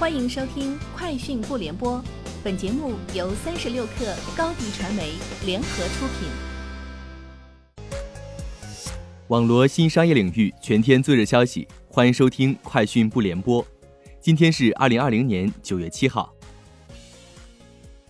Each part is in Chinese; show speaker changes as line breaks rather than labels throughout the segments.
欢迎收听《快讯不联播》，本节目由三十六克高低传媒联合出品。
网罗新商业领域全天最热消息，欢迎收听《快讯不联播》。今天是二零二零年九月七号。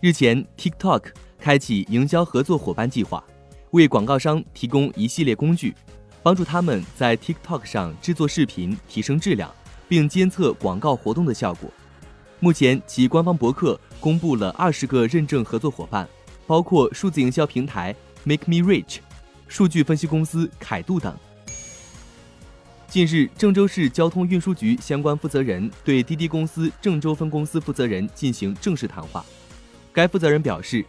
日前，TikTok 开启营销合作伙伴计划，为广告商提供一系列工具，帮助他们在 TikTok 上制作视频，提升质量。并监测广告活动的效果。目前，其官方博客公布了二十个认证合作伙伴，包括数字营销平台 Make Me Rich、数据分析公司凯度等。近日，郑州市交通运输局相关负责人对滴滴公司郑州分公司负责人进行正式谈话。该负责人表示，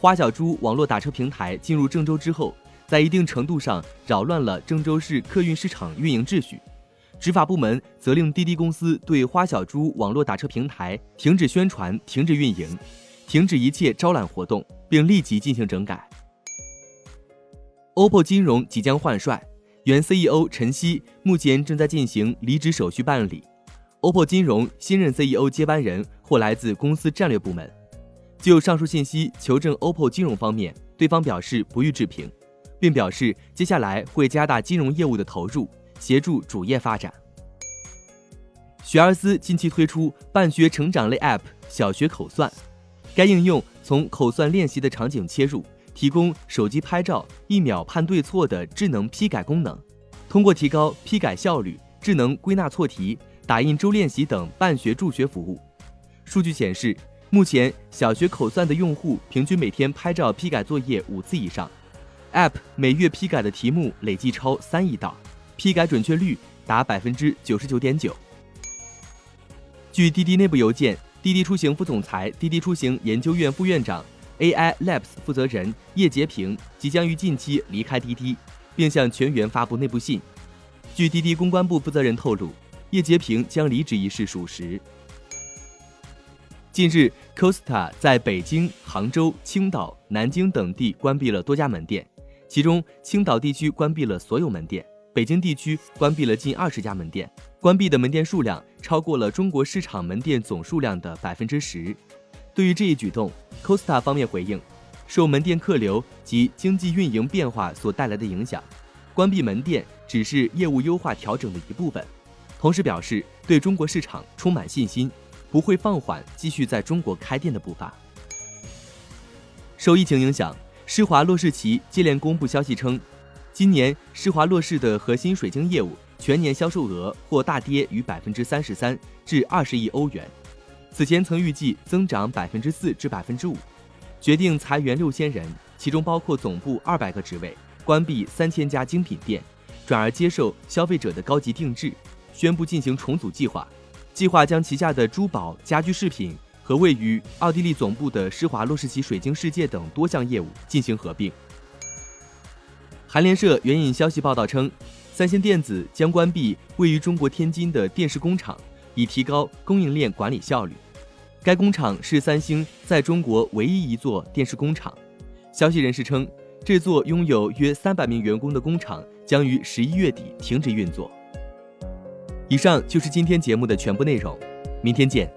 花小猪网络打车平台进入郑州之后，在一定程度上扰乱了郑州市客运市场运营秩序。执法部门责令滴滴公司对花小猪网络打车平台停止宣传、停止运营、停止一切招揽活动，并立即进行整改。OPPO 金融即将换帅，原 CEO 陈曦目前正在进行离职手续办理。OPPO 金融新任 CEO 接班人或来自公司战略部门。就上述信息求证 OPPO 金融方面，对方表示不予置评，并表示接下来会加大金融业务的投入。协助主业发展。学而思近期推出办学成长类 App“ 小学口算”，该应用从口算练习的场景切入，提供手机拍照一秒判对错的智能批改功能，通过提高批改效率、智能归纳错题、打印周练习等办学助学服务。数据显示，目前小学口算的用户平均每天拍照批改作业五次以上，App 每月批改的题目累计超三亿道。批改准确率达百分之九十九点九。据滴滴内部邮件，滴滴出行副总裁、滴滴出行研究院副院长、AI Labs 负责人叶洁平即将于近期离开滴滴，并向全员发布内部信。据滴滴公关部负责人透露，叶洁平将离职一事属实。近日，Costa 在北京、杭州、青岛、南京等地关闭了多家门店，其中青岛地区关闭了所有门店。北京地区关闭了近二十家门店，关闭的门店数量超过了中国市场门店总数量的百分之十。对于这一举动，Costa 方面回应，受门店客流及经济运营变化所带来的影响，关闭门店只是业务优化调整的一部分。同时表示对中国市场充满信心，不会放缓继续在中国开店的步伐。受疫情影响，施华洛世奇接连公布消息称。今年施华洛世的核心水晶业务全年销售额或大跌逾百分之三十三至二十亿欧元。此前曾预计增长百分之四至百分之五，决定裁员六千人，其中包括总部二百个职位，关闭三千家精品店，转而接受消费者的高级定制，宣布进行重组计划，计划将旗下的珠宝、家居饰品和位于奥地利总部的施华洛世奇水晶世界等多项业务进行合并。韩联社援引消息报道称，三星电子将关闭位于中国天津的电视工厂，以提高供应链管理效率。该工厂是三星在中国唯一一座电视工厂。消息人士称，这座拥有约三百名员工的工厂将于十一月底停止运作。以上就是今天节目的全部内容，明天见。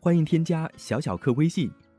欢迎添加小小客微信。